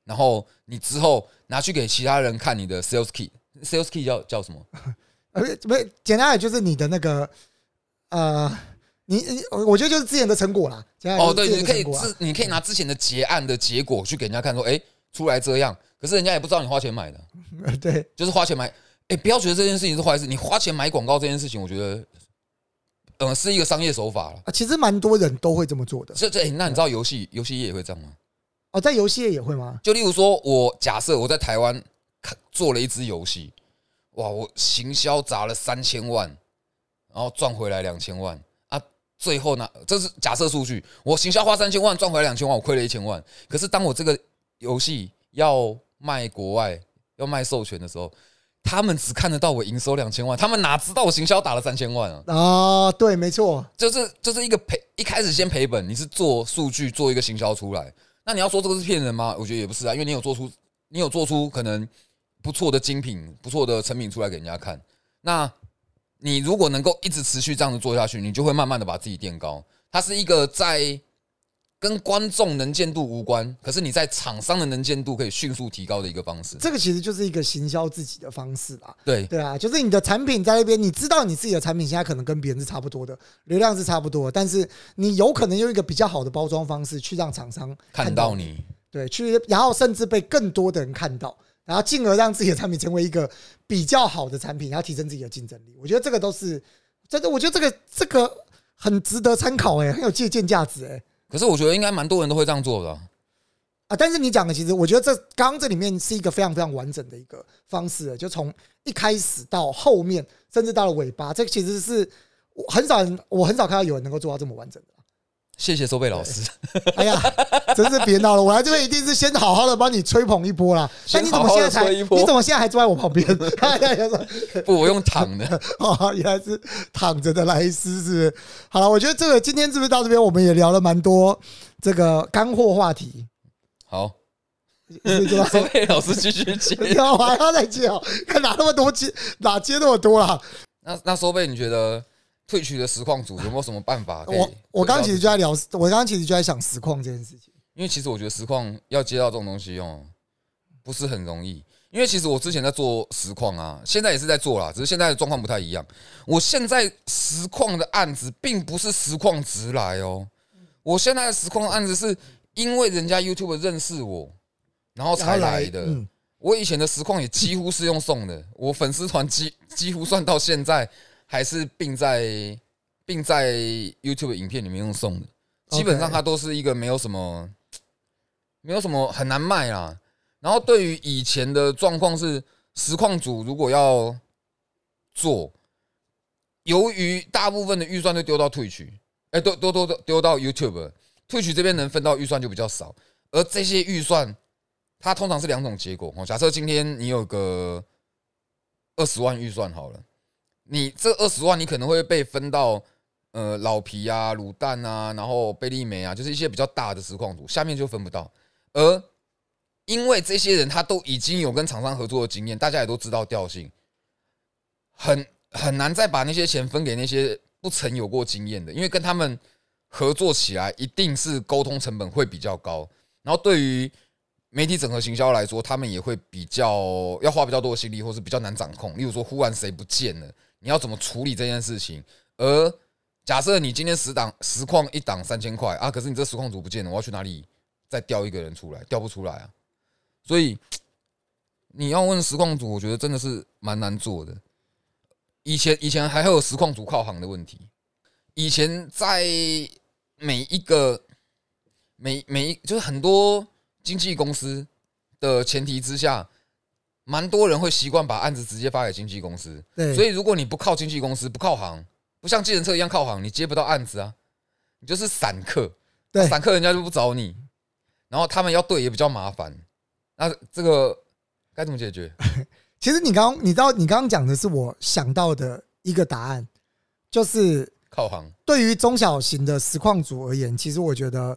然后你之后拿去给其他人看你的 sales key，sales key 叫叫什么？呃，不是，简单的就是你的那个呃，你你，我觉得就是之前的成果啦。简单哦，说对，你可以之前的成果啊之你可以拿之前的结案的结果去给人家看，说，哎，出来这样，可是人家也不知道你花钱买的，呃 对，就是花钱买。哎，不要觉得这件事情是坏事，你花钱买广告这件事情，我觉得，呃，是一个商业手法了。啊，其实蛮多人都会这么做的。这这，诶那你知道游戏游戏业也会这样吗？哦，在游戏业也会吗？就例如说，我假设我在台湾做了一支游戏，哇，我行销砸了三千万，然后赚回来两千万啊，最后呢，这是假设数据，我行销花三千万，赚回来两千万，我亏了一千万。可是当我这个游戏要卖国外，要卖授权的时候，他们只看得到我营收两千万，他们哪知道我行销打了三千万啊？啊，对，没错，就是就是一个赔，一开始先赔本，你是做数据做一个行销出来，那你要说这个是骗人吗？我觉得也不是啊，因为你有做出你有做出可能不错的精品、不错的成品出来给人家看。那你如果能够一直持续这样子做下去，你就会慢慢的把自己垫高。它是一个在跟观众能见度无关，可是你在厂商的能见度可以迅速提高的一个方式。这个其实就是一个行销自己的方式啦。对对啊，就是你的产品在那边，你知道你自己的产品现在可能跟别人是差不多的，流量是差不多，但是你有可能用一个比较好的包装方式去让厂商看到你，对，去然后甚至被更多的人看到，然后进而让自己的产品成为一个比较好的产品，然后提升自己的竞争力。我觉得这个都是真的，我觉得这个这个很值得参考，哎，很有借鉴价值，哎。可是我觉得应该蛮多人都会这样做的啊、但是你讲的其实，我觉得这刚刚这里面是一个非常非常完整的一个方式，就从一开始到后面，甚至到了尾巴，这其实是我很少人，我很少看到有人能够做到这么完整的。谢谢收贝老师。哎呀，真是别闹了！我来这边一定是先好好的帮你吹捧一波啦。那你怎么现在才？你怎么现在还坐在我旁边？不，我用躺的。哦，原来是躺着的莱斯，是是？好了，我觉得这个今天是不是到这边，我们也聊了蛮多这个干货话题，好，收贝老师继续接。我还要再接哦，看哪那么多接，哪接那么多啦？那那收贝，你觉得退取的实况组有没有什么办法？我我刚刚其实就在聊，我刚刚其实就在想实况这件事情。因为其实我觉得实况要接到这种东西哦，不是很容易。因为其实我之前在做实况啊，现在也是在做啦，只是现在的状况不太一样。我现在实况的案子并不是实况直来哦，我现在的实况案子是因为人家 YouTube 认识我，然后才来的。嗯，我以前的实况也几乎是用送的，我粉丝团几几乎算到现在还是并在并在 YouTube 影片里面用送的，基本上它都是一个没有什么没有什么很难卖啦。然后对于以前的状况是，实况组如果要做，由于大部分的预算都丢到退取，哎，都都都都丢到 YouTube，退取这边能分到预算就比较少。而这些预算，它通常是两种结果哦。假设今天你有个二十万预算好了，你这二十万你可能会被分到呃老皮啊、卤蛋啊，然后贝利梅啊，就是一些比较大的实况组，下面就分不到。而因为这些人他都已经有跟厂商合作的经验，大家也都知道调性，很很难再把那些钱分给那些不曾有过经验的，因为跟他们合作起来一定是沟通成本会比较高。然后对于媒体整合行销来说，他们也会比较要花比较多的心力，或是比较难掌控。例如说，忽然谁不见了，你要怎么处理这件事情？而假设你今天十档实况一档三千块啊，可是你这实况组不见了，我要去哪里再调一个人出来？调不出来啊！所以你要问实况组，我觉得真的是蛮难做的。以前以前还会有实况组靠行的问题，以前在每一个。每每一就是很多经纪公司的前提之下，蛮多人会习惯把案子直接发给经纪公司。对，所以如果你不靠经纪公司，不靠行，不像计程车一样靠行，你接不到案子啊，你就是散客。对，散客人家就不找你，然后他们要对也比较麻烦。那这个该怎么解决？其实你刚刚你知道，你刚刚讲的是我想到的一个答案，就是靠行。对于中小型的实况组而言，其实我觉得。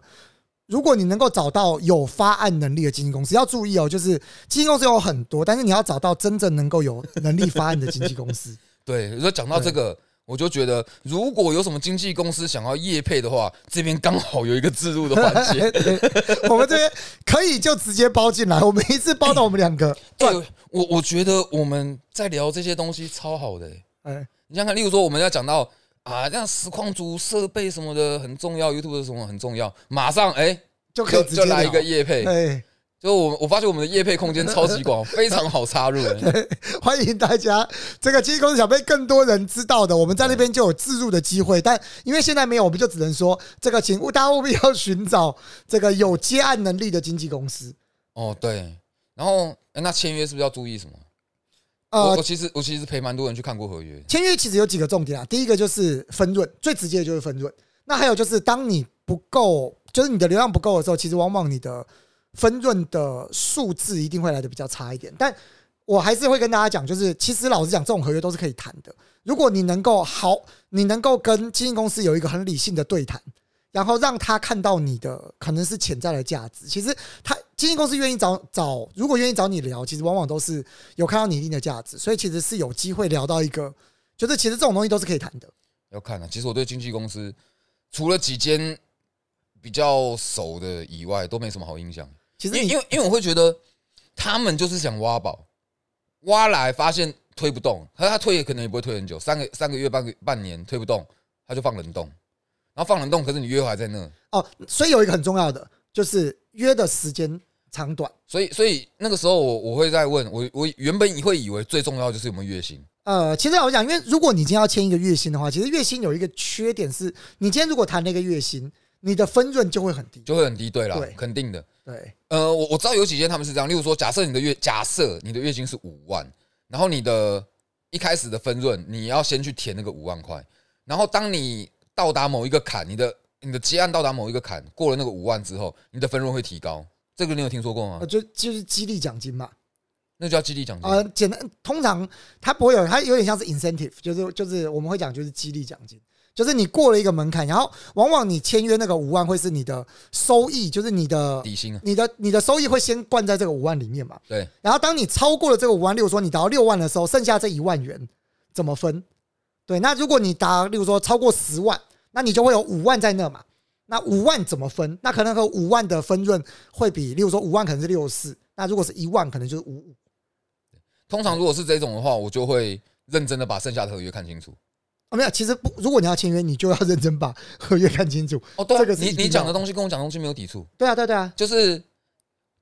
如果你能够找到有发案能力的经纪公司，要注意哦，就是经纪公司有很多，但是你要找到真正能够有能力发案的经纪公司。对，如果讲到这个，我就觉得，如果有什么经纪公司想要业配的话，这边刚好有一个自入的环节，我们这边可以就直接包进来，我们一次包到我们两个。对，我我觉得我们在聊这些东西超好的。哎，你想看，例如说我们要讲到。啊，这样实况组设备什么的很重要，YouTube 什么很重要，马上哎就可以就来一个夜配，哎，就我我发现我们的夜配空间超级广，非常好插入。欢迎大家，这个经纪公司想被更多人知道的，我们在那边就有自入的机会，但因为现在没有，我们就只能说这个，请大家务必要寻找这个有接案能力的经纪公司。哦，对，然后那签约是不是要注意什么？呃，我其实我其实陪蛮多人去看过合约。签约其实有几个重点啊，第一个就是分润，最直接的就是分润。那还有就是，当你不够，就是你的流量不够的时候，其实往往你的分润的数字一定会来的比较差一点。但我还是会跟大家讲，就是其实老实讲，这种合约都是可以谈的。如果你能够好，你能够跟经纪公司有一个很理性的对谈。然后让他看到你的可能是潜在的价值。其实他经纪公司愿意找找，如果愿意找你聊，其实往往都是有看到你一定的价值，所以其实是有机会聊到一个，就是其实这种东西都是可以谈的。要看啊，其实我对经纪公司除了几间比较熟的以外，都没什么好印象。其实因为因为我会觉得他们就是想挖宝，挖来发现推不动，可是他推也可能也不会推很久，三个三个月半个半年推不动，他就放冷冻。然后放冷冻，可是你约还在那哦，所以有一个很重要的就是约的时间长短。所以，所以那个时候我我会在问我，我原本会以为最重要就是有没有月薪。呃，其实我讲，因为如果你今天要签一个月薪的话，其实月薪有一个缺点是，你今天如果谈那个月薪，你的分润就会很低，就会很低。对了，肯定的。对，呃，我我知道有几间他们是这样，例如说，假设你的月假设你的月薪是五万，然后你的一开始的分润你要先去填那个五万块，然后当你到达某一个坎，你的你的结案到达某一个坎，过了那个五万之后，你的分润会提高。这个你有听说过吗？就就是激励奖金嘛，那叫激励奖金。呃，简单，通常它不会有，它有点像是 incentive，就是就是我们会讲就是激励奖金，就是你过了一个门槛，然后往往你签约那个五万会是你的收益，就是你的底薪，你的你的收益会先灌在这个五万里面嘛。对。然后当你超过了这个五万，例如说你达到六万的时候，剩下这一万元怎么分？对，那如果你达，例如说超过十万，那你就会有五万在那嘛。那五万怎么分？那可能和五万的分润会比，例如说五万可能是六四，那如果是一万，可能就是五五。通常如果是这种的话，我就会认真的把剩下的合约看清楚。哦，没有，其实不，如果你要签约，你就要认真把 合约看清楚。哦，对，这个你你讲的东西跟我讲的东西没有抵触。对啊，对对啊，就是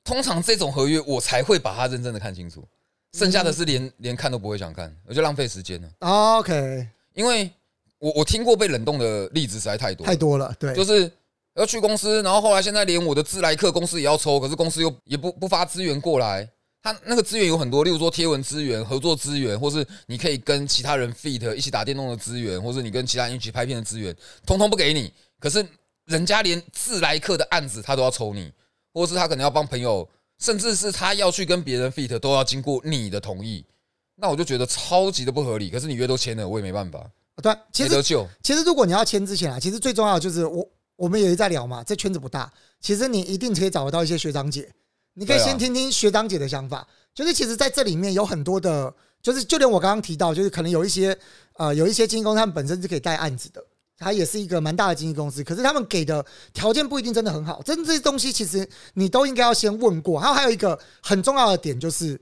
通常这种合约我才会把它认真的看清楚，剩下的是连连看都不会想看，我就浪费时间了。OK。因为我我听过被冷冻的例子实在太多太多了，对，就是要去公司，然后后来现在连我的自来客公司也要抽，可是公司又也不不发资源过来。他那个资源有很多，例如说贴文资源、合作资源，或是你可以跟其他人 fit 一起打电动的资源，或是你跟其他人一起拍片的资源，通通不给你。可是人家连自来客的案子他都要抽你，或是他可能要帮朋友，甚至是他要去跟别人 fit，都要经过你的同意。那我就觉得超级的不合理。可是你约都签了，我也没办法，对，其实。其实如果你要签之前啊，其实最重要的就是我我们也在聊嘛，这圈子不大，其实你一定可以找得到一些学长姐，你可以先听听学长姐的想法。就是其实在这里面有很多的，就是就连我刚刚提到，就是可能有一些呃有一些经纪公司，他们本身是可以带案子的，它也是一个蛮大的经纪公司，可是他们给的条件不一定真的很好。真的这些东西其实你都应该要先问过。还有还有一个很重要的点就是，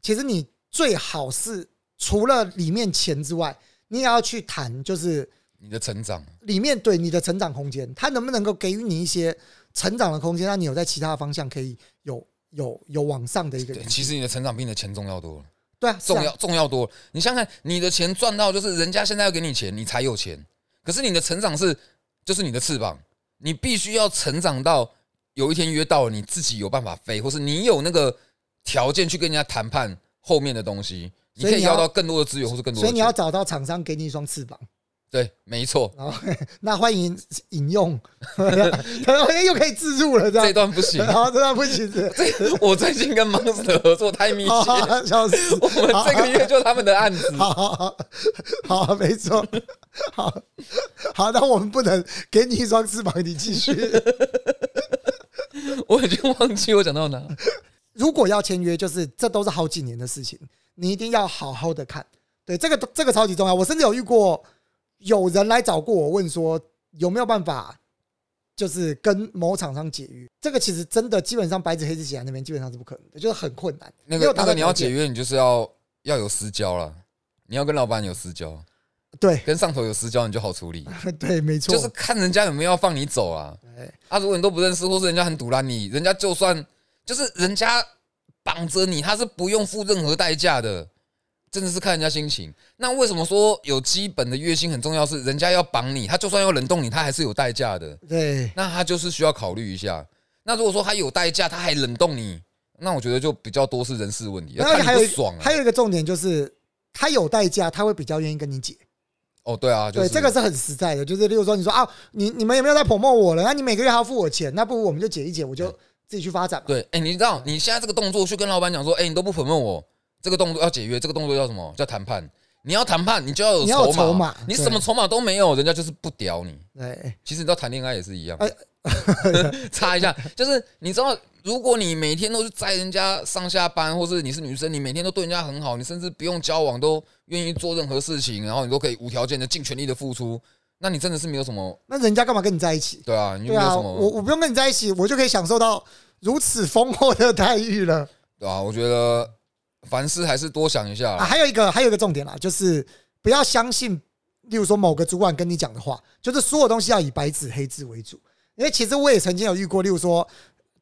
其实你最好是除了里面钱之外，你也要去谈，就是你的成长，里面对你的成长空间，它能不能够给予你一些成长的空间，让你有在其他的方向可以有有有往上的一个对，其实你的成长比你的钱重要多了。对啊，啊重要重要多了。你想想看，你的钱赚到就是人家现在要给你钱，你才有钱。可是你的成长是就是你的翅膀，你必须要成长到有一天约到了，你自己有办法飞，或是你有那个条件去跟人家谈判后面的东西，你可以要到更多的资源，或是更多的。所以你要找到厂商给你一双翅膀，对，没错，那欢迎引用，又可以自助了，这样这。段不行。然 后这段不行这，我最近跟 Monster 合作太密切！我们这个月就他们的案子。好好好，好，没错，好好，那我们不能给你一双翅膀，你继续。我已经忘记我讲到哪。如果要签约，就是这都是好几年的事情，你一定要好好的看。对，这个这个超级重要。我甚至有遇过有人来找过我，问说有没有办法，就是跟某厂商解约。这个其实真的基本上白纸黑字写在那边，基本上是不可能的，就是很困难。那个那个你要解约，你就是要要有私交了，你要跟老板有私交，对跟上头有私交，你就好处理。对，没错，就是看人家有没有要放你走啊。对啊，如果你都不认识，或是人家很堵拦你，人家就算就是人家绑着你，他是不用付任何代价的，真的是看人家心情。那为什么说有基本的月薪很重要？是人家要绑你，他就算要冷冻你，他还是有代价的。对那他就是需要考虑一下。那如果说他有代价，他还冷冻你，那我觉得就比较多是人事问题，要看然后还有。还有一个重点就是，他有代价，他会比较愿意跟你解。哦，对啊，就是对，这个是很实在的，就是例如说，你说啊，你你们有没有在 promote 我了？那你每个月还要付我钱，那不如我们就解一解，我就自己去发展嘛。对，哎、你知道你现在这个动作去跟老板讲说，哎、你都不 promote 我，这个动作要解约，这个动作叫什么？叫谈判。你要谈判，你就要有筹筹码你对什么筹码都没有，人家就是不屌你。哎，其实你知道谈恋爱也是一样哎，插一下，就是你知道，如果你每天都是载人家上下班，或是你是女生，你每天都对人家很好，你甚至不用交往都愿意做任何事情，然后你都可以无条件的尽全力的付出，那你真的是没有什么，那人家干嘛跟你在一起？对啊，你就没有什么，我我不用跟你在一起，我就可以享受到如此丰厚的待遇了对啊，我觉得凡事还是多想一下啊！啦。还有一个还有一个重点啦，就是不要相信，例如说某个主管跟你讲的话，就是所有东西要以白纸黑字为主。因为其实我也曾经有遇过，例如说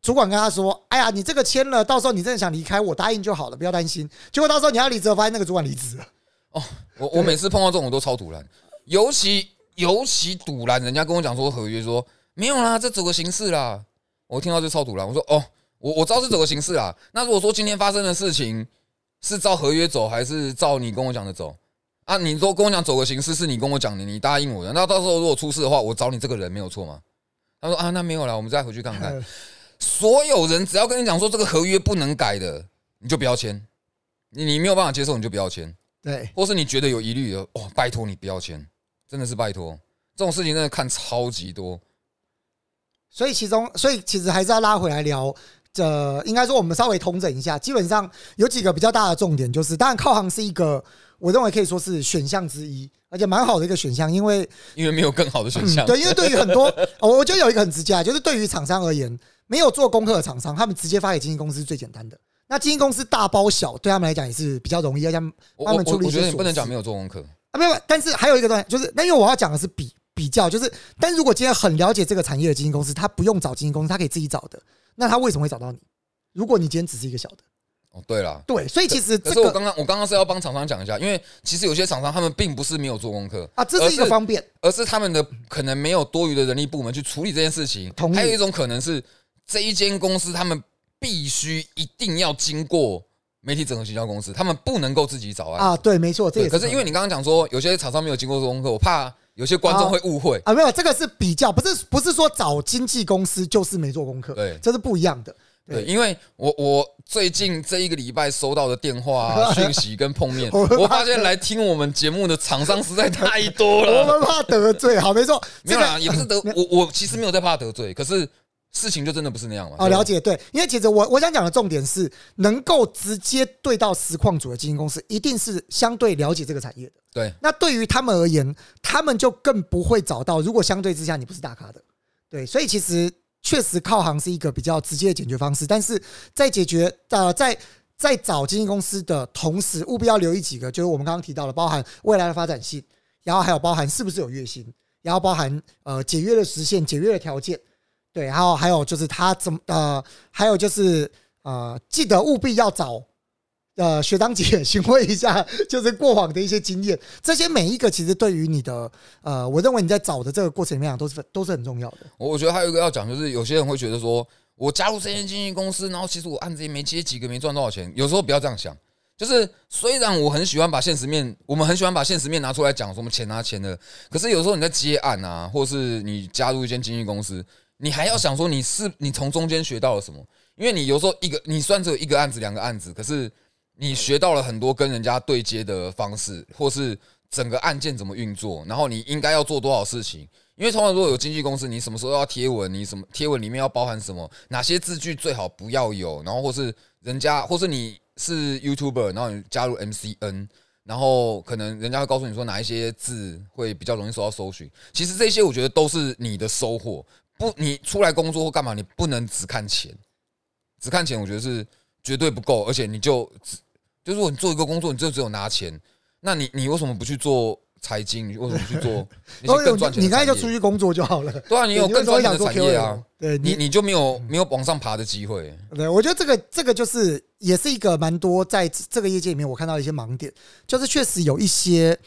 主管跟他说：“哎呀，你这个签了，到时候你真的想离开，我答应就好了，不要担心。”结果到时候你要离职，发现那个主管离职了。哦我 我每次碰到这种我都超突然，尤其尤其堵拦，人家跟我讲说合约说没有啦，这走个形式啦，我听到就超堵然，我说哦，我我知道是走个形式啦。那如果说今天发生的事情是照合约走，还是照你跟我讲的走啊？你说跟我讲走个形式是你跟我讲的，你答应我的，那到时候如果出事的话，我找你这个人没有错吗？他说啊，那没有了，我们再回去看看。所有人只要跟你讲说这个合约不能改的，你就不要签。你你没有办法接受，你就不要签。对，或是你觉得有疑虑的，哦，拜托你不要签，真的是拜托，这种事情真的看超级多。所以其中，所以其实还是要拉回来聊。这应该说，我们稍微统整一下，基本上有几个比较大的重点，就是当然靠行是一个，我认为可以说是选项之一，而且蛮好的一个选项，因为因为没有更好的选项。嗯对，因为对于很多，哦我觉得有一个很直接啊，就是对于厂商而言，没有做功课的厂商，他们直接发给经纪公司是最简单的。那经纪公司大包小，对他们来讲也是比较容易，要将我我他们处理我觉得你不能讲没有做功课，啊，没有，但是还有一个东西，就是那因为我要讲的是比比较，就是，但是如果今天很了解这个产业的基金公司，他不用找基金公司，他可以自己找的，那他为什么会找到你？如果你今天只是一个小的，哦，对了。对，所以其实这个可是我刚刚我刚刚是要帮厂商讲一下，因为其实有些厂商他们并不是没有做功课，啊，这是一个方便。而是他们的可能没有多余的人力部门去处理这件事情同。还有一种可能是这一间公司他们必须一定要经过媒体整合行销公司，他们不能够自己找案。啊，对，没错，这也对，可是因为你刚刚讲说有些厂商没有经过做功课，我怕有些观众会误会。啊，没有，这个是比较，不是不是说找经纪公司就是没做功课，对这是不一样的。对，因为我我最近这一个礼拜收到的电话、啊、讯息跟碰面，我发现来听我们节目的厂商实在太多了 我了。们怕得罪，好，没错，这个没有啦，也不是得我我其实没有在怕得罪，可是事情就真的不是那样了。哦，了。解，对，因为其实我我想讲的重点是，能够直接对到实况组的基金公司，一定是相对了解这个产业的。对，那对于他们而言，他们就更不会找到，如果相对之下你不是大咖的，对，所以其实确实靠行是一个比较直接的解决方式，但是在解决呃在在找经纪公司的同时，务必要留意几个，就是我们刚刚提到的，包含未来的发展性，然后还有包含是不是有月薪，然后包含呃解约的时限、解约的条件，对，然后还有就是他怎么呃，还有就是呃，记得务必要找呃学长姐 询问一下，就是过往的一些经验，这些每一个其实对于你的呃，我认为你在找的这个过程里面都是都是很重要的。我我觉得还有一个要讲，就是有些人会觉得说，我加入这间经纪公司，然后其实我案子也没接几个，没赚多少钱。有时候不要这样想，就是虽然我很喜欢把现实面，我们很喜欢把现实面拿出来讲，什么钱拿钱的，可是有时候你在接案啊，或是你加入一间经纪公司，你还要想说你是你从中间学到了什么，因为你有时候一个你算只有一个案子、两个案子，可是你学到了很多跟人家对接的方式，或是整个案件怎么运作，然后你应该要做多少事情。因为通常如果有经纪公司，你什么时候要贴文，你什么贴文里面要包含什么，哪些字句最好不要有，然后或是人家，或是你是 YouTuber，然后你加入 MCN，然后可能人家会告诉你说哪一些字会比较容易受到搜寻。其实这些我觉得都是你的收获，不，你出来工作或干嘛，你不能只看钱，只看钱我觉得是绝对不够，而且你就只就是如果你做一个工作，你就只有拿钱，那你你为什么不去做财经？你为什么不去做 那些更赚钱的你刚才就出去工作就好了。对啊，你有对更赚钱的产业啊对你你，就没有没有往上爬的机会。对我觉得这个这个就是也是一个蛮多在这个业界里面我看到一些盲点，就是确实有一些。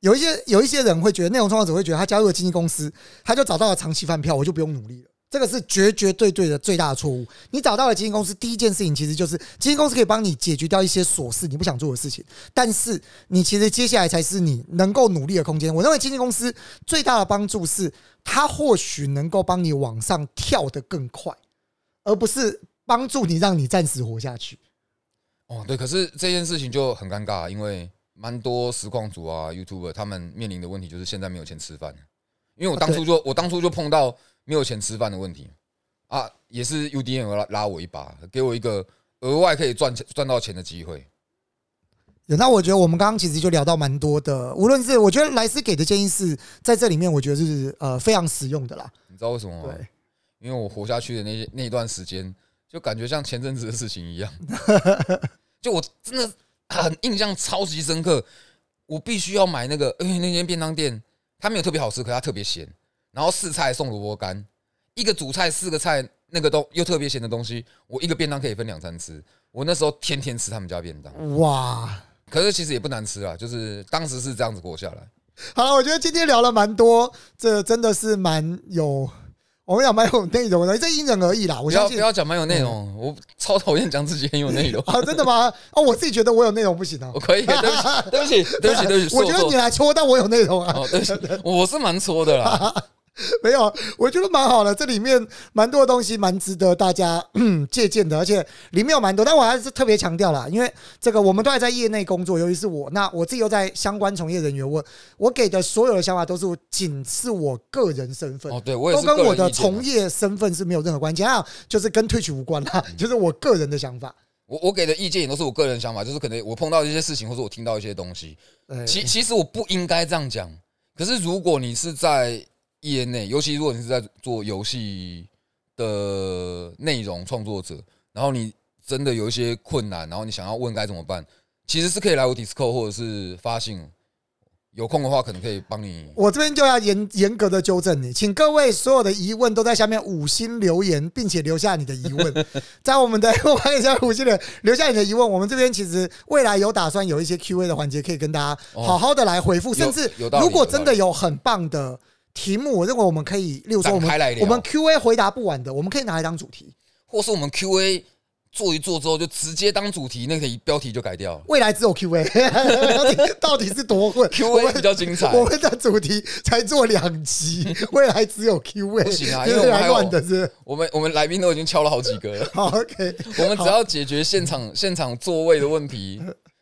有一些有一些人会觉得，内容创作者会觉得他加入了经纪公司，他就找到了长期饭票，我就不用努力了。这个是绝绝对对的最大的错误。你找到了经纪公司，第一件事情其实就是经纪公司可以帮你解决掉一些琐事你不想做的事情，但是你其实接下来才是你能够努力的空间。我认为经纪公司最大的帮助是，它或许能够帮你往上跳得更快，而不是帮助你让你暂时活下去。哦，对，可是这件事情就很尴尬，因为蛮多实况组啊、YouTuber 他们面临的问题就是现在没有钱吃饭。因为我当初就我当初就碰到没有钱吃饭的问题啊，也是 UDN 拉拉我一把，给我一个额外可以赚钱赚到钱的机会。有那我觉得我们刚刚其实就聊到蛮多的，无论是我觉得莱斯给的建议是在这里面，我觉得是呃非常实用的啦。你知道为什么吗？对，因为我活下去的那那段时间，就感觉像前阵子的事情一样，就我真的很印象超级深刻。我必须要买那个，因为那间便当店它没有特别好吃，可它特别咸，然后四菜送萝卜干，一个主菜四个菜，那个都又特别咸的东西，我一个便当可以分两餐吃。我那时候天天吃他们家便当，哇，可是其实也不难吃啊，就是当时是这样子过下来。好了，我觉得今天聊了蛮多，这真的是蛮有，我们讲蛮有内容的，这因人而异啦。我不要相信不要讲蛮有内容，我超讨厌讲自己很有内容。啊，真的吗？哦，我自己觉得我有内容不行啊我。可以，对不起，对不起，对不起，对不起，我觉得错你来戳，但我有内容啊。哦，对不起，我是蛮搓的啦。没有，我觉得蛮好的，这里面蛮多的东西蛮值得大家嗯 借鉴的，而且里面有蛮多，但我还是特别强调啦，因为这个我们都还在业内工作，尤其是我，那我自己又在相关从业人员，我我给的所有的想法都是仅是我个人身份。哦，对我也都是跟我的从业身份是没有任何关系，还有就是跟退取无关啦，就是我个人的想法。我我给的意见也都是我个人想法，就是可能我碰到一些事情，或者我听到一些东西。呃，其其实我不应该这样讲，可是如果你是在业内，尤其如果你是在做游戏的内容创作者，然后你真的有一些困难，然后你想要问该怎么办，其实是可以来我 Discord 或者是发信有空的话可能可以帮你。我这边就要严严格的纠正你，请各位所有的疑问都在下面五星留言，并且留下你的疑问，在我们的我看一下五星的留下你的疑问。我们这边其实未来有打算有一些 Q&A 的环节，可以跟大家好好的来回复，甚至如果真的有很棒的题目，我认为我们可以，例如说我们我们 Q&A 回答不完的，我们可以拿来当主题。或是我们 Q&A 做一做之后就直接当主题，那个标题就改掉了。未来只有 Q&A，到底是多混？Q&A 比较精彩。我们的主题才做两集，未来只有 Q&A，不行啊因为我们还有乱的是。我们我们来宾都已经敲了好几个了，好，OK，我们只要解决现场现场座位的问题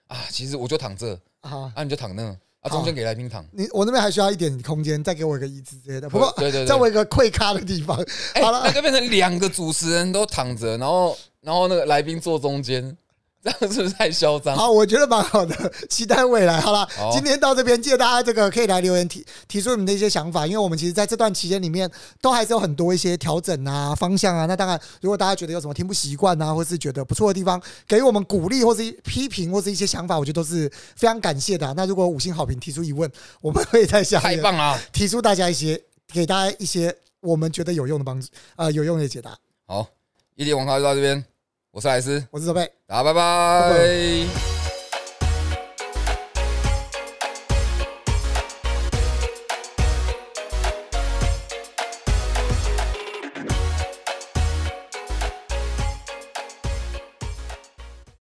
啊，其实我就躺这。啊，啊，你就躺那啊，中间给来宾躺。你我那边还需要一点空间，再给我一个椅子之类的。不过，对对对在我一个会咖的地方。哎、好了那，就变成两个主持人都躺着，然后然后那个来宾坐中间，这样是不是太嚣张？好，我觉得蛮好的，期待未来。好了好，今天到这边，记得大家这个可以来留言提提出你们的一些想法，因为我们其实在这段期间里面，都还是有很多一些调整啊、方向啊。那当然，如果大家觉得有什么听不习惯啊，或是觉得不错的地方，给予我们鼓励或是批评或是一些想法，我觉得都是非常感谢的啊、那如果五星好评提出疑问，我们会在下面太棒了！提出大家一些给大家一些我们觉得有用的帮助，呃，有用的解答。好，一点网咖就到这边，我是莱斯，我是周贝。大家拜拜